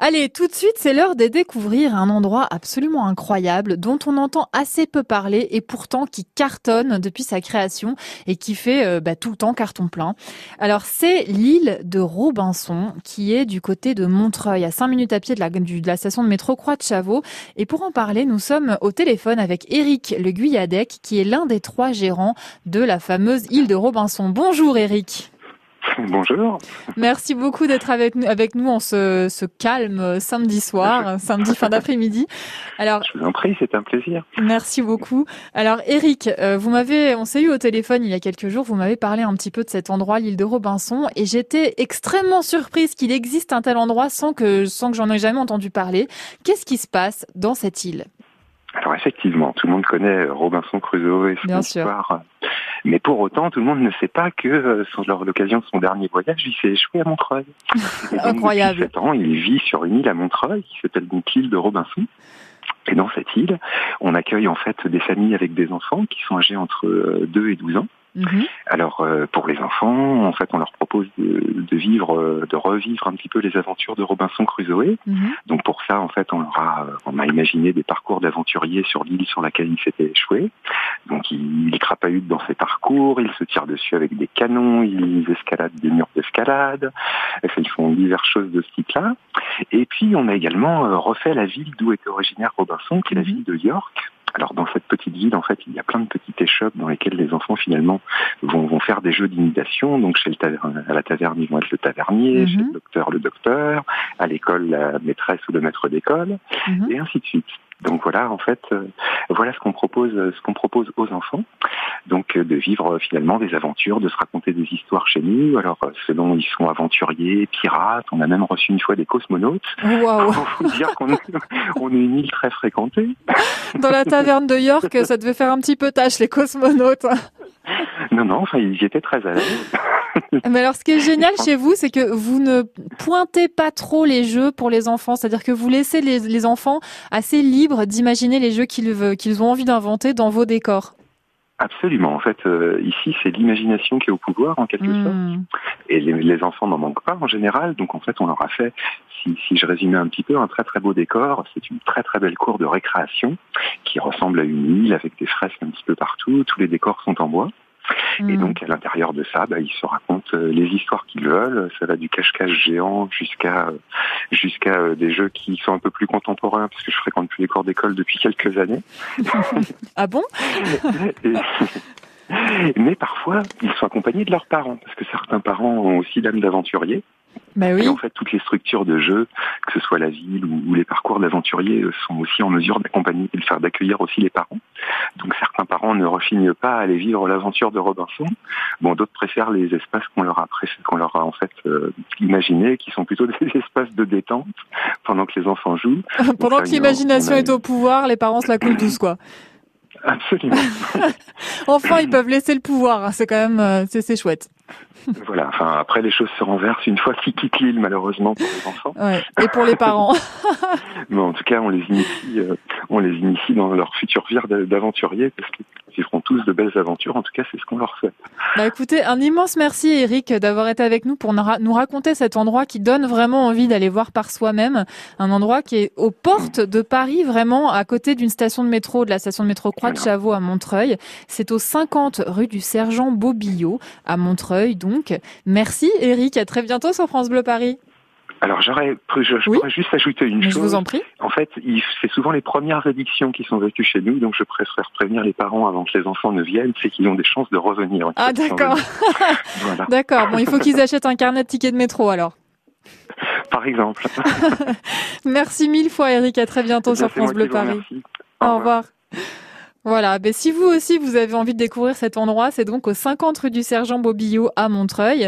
Allez, tout de suite, c'est l'heure de découvrir un endroit absolument incroyable dont on entend assez peu parler et pourtant qui cartonne depuis sa création et qui fait euh, bah, tout le temps carton plein. Alors, c'est l'île de Robinson qui est du côté de Montreuil, à 5 minutes à pied de la, de la station de métro Croix de Chavaux. Et pour en parler, nous sommes au téléphone avec Eric Le Guyadec qui est l'un des trois gérants de la fameuse île de Robinson. Bonjour Eric. Bonjour. Merci beaucoup d'être avec nous, avec nous en ce, ce calme samedi soir, samedi fin d'après-midi. Alors, je vous en prie, c'est un plaisir. Merci beaucoup. Alors, Eric, euh, vous m'avez, on s'est eu au téléphone il y a quelques jours. Vous m'avez parlé un petit peu de cet endroit, l'île de Robinson, et j'étais extrêmement surprise qu'il existe un tel endroit sans que, sans que j'en ai jamais entendu parler. Qu'est-ce qui se passe dans cette île? Alors effectivement, tout le monde connaît Robinson Crusoe et son histoire mais pour autant, tout le monde ne sait pas que, euh, lors l'occasion de son dernier voyage, il s'est échoué à Montreuil. Incroyable. Depuis 7 ans, il vit sur une île à Montreuil qui s'appelle l'île de Robinson. Et dans cette île, on accueille en fait des familles avec des enfants qui sont âgés entre 2 euh, et 12 ans. Mhm. Alors euh, pour les enfants, en fait, on leur propose de, vivre, euh, de revivre un petit peu les aventures de Robinson Crusoe. Mhm. Donc pour ça, en fait, on leur a, on a imaginé des parcours d'aventuriers sur l'île sur laquelle ils s'étaient échoués. Donc ils, ils crapahutent dans ces parcours, ils se tirent dessus avec des canons, ils escaladent des murs d'escalade. Enfin, ils font diverses choses de ce type-là. Et puis on a également euh, refait la ville d'où était originaire Robinson, qui est la mhm. ville de York. Alors dans cette petite ville, en fait, il y a plein de petites échoppes dans lesquelles les enfants finalement vont, vont faire des jeux d'imitation. Donc chez le taverne, à la taverne, ils vont être le tavernier, chez le mhm. docteur, le docteur, à l'école, la maîtresse ou le maître d'école, mhm. et ainsi de suite. Donc voilà, en fait, euh, voilà ce qu'on propose, ce qu'on propose aux enfants. Donc euh, de vivre finalement des aventures, de se raconter des histoires chez nous. Alors euh, selon ils sont aventuriers, pirates. On a même reçu une fois des cosmonautes. Waouh Faut dire qu'on est, on est une île très fréquentée. Dans la taverne de York, ça devait faire un petit peu tâche les cosmonautes. Non, non, enfin, ils étaient très à l'aise. Mais alors, ce qui est génial chez vous, c'est que vous ne pointez pas trop les jeux pour les enfants. C'est-à-dire que vous laissez les, enfants assez libres d'imaginer les jeux qu'ils qu'ils ont envie d'inventer dans vos décors. Absolument. En fait, euh, ici, c'est l'imagination qui est au pouvoir, en quelque hmm. sorte. Et les, enfants n'en manquent pas en général. Donc, en fait, on leur a fait, si, si je résumais un petit peu, un très très beau décor. C'est une très très belle cour de récréation qui ressemble à une île avec des fresques un petit peu partout. Tous les décors sont en bois. Et mm. donc à l'intérieur de ça, bah, ils se racontent euh, les histoires qu'ils veulent. Ça va du cache-cache géant jusqu'à jusqu'à euh, des jeux qui sont un peu plus contemporains, parce que je fréquente plus les cours d'école depuis quelques années. ah bon? Mais parfois, ils sont accompagnés de leurs parents, parce que certains parents ont aussi l'âme d'aventurier. Bah oui. Et en fait, toutes les structures de jeu, que ce soit la ville ou, les parcours d'aventuriers, euh, sont aussi en mesure d'accompagner et de faire d'accueillir aussi les parents. Donc certains parents ne rechignent pas à aller vivre l'aventure de Robinson. Bon, d'autres préfèrent les espaces qu'on leur a qu'on leur a en fait euh, imaginés, qui sont plutôt des espaces de détente pendant que les enfants jouent. pendant que l'imagination est au pouvoir, les parents se la coulent douce, quoi. Absolument. enfin, ils peuvent laisser le pouvoir. Hein, c'est quand même, euh, c'est chouette. Voilà. Enfin, après, les choses se renversent une fois qu'ils quittent l'île, malheureusement pour les enfants. Ouais. Et pour les parents. Mais en tout cas, on les initie, euh, on les initie dans leur future vie d'aventuriers parce qu'ils belles aventures. En tout cas, c'est ce qu'on leur souhaite. Bah écoutez, un immense merci Eric d'avoir été avec nous pour nous raconter cet endroit qui donne vraiment envie d'aller voir par soi-même. Un endroit qui est aux portes de Paris, vraiment à côté d'une station de métro, de la station de métro Croix de Chavaux à Montreuil. C'est au 50 rue du Sergent Bobillot à Montreuil. Donc, merci Eric. À très bientôt sur France Bleu Paris. Alors j'aurais, je, pourrais juste ajouter une chose. Je vous en prie. En fait, c'est souvent les premières addictions qui sont vécues chez nous, donc je préfère prévenir les parents avant que les enfants ne viennent, c'est qu'ils ont des chances de revenir. Ah d'accord. D'accord. Bon, il faut qu'ils achètent un carnet de tickets de métro alors. Par exemple. merci mille fois Eric. À très bientôt sur France Bleu Paris. Au, revoir. Voilà, ben si vous aussi vous avez envie de découvrir cet endroit, c'est donc au 50 rue du Sergent Bobillot à Montreuil.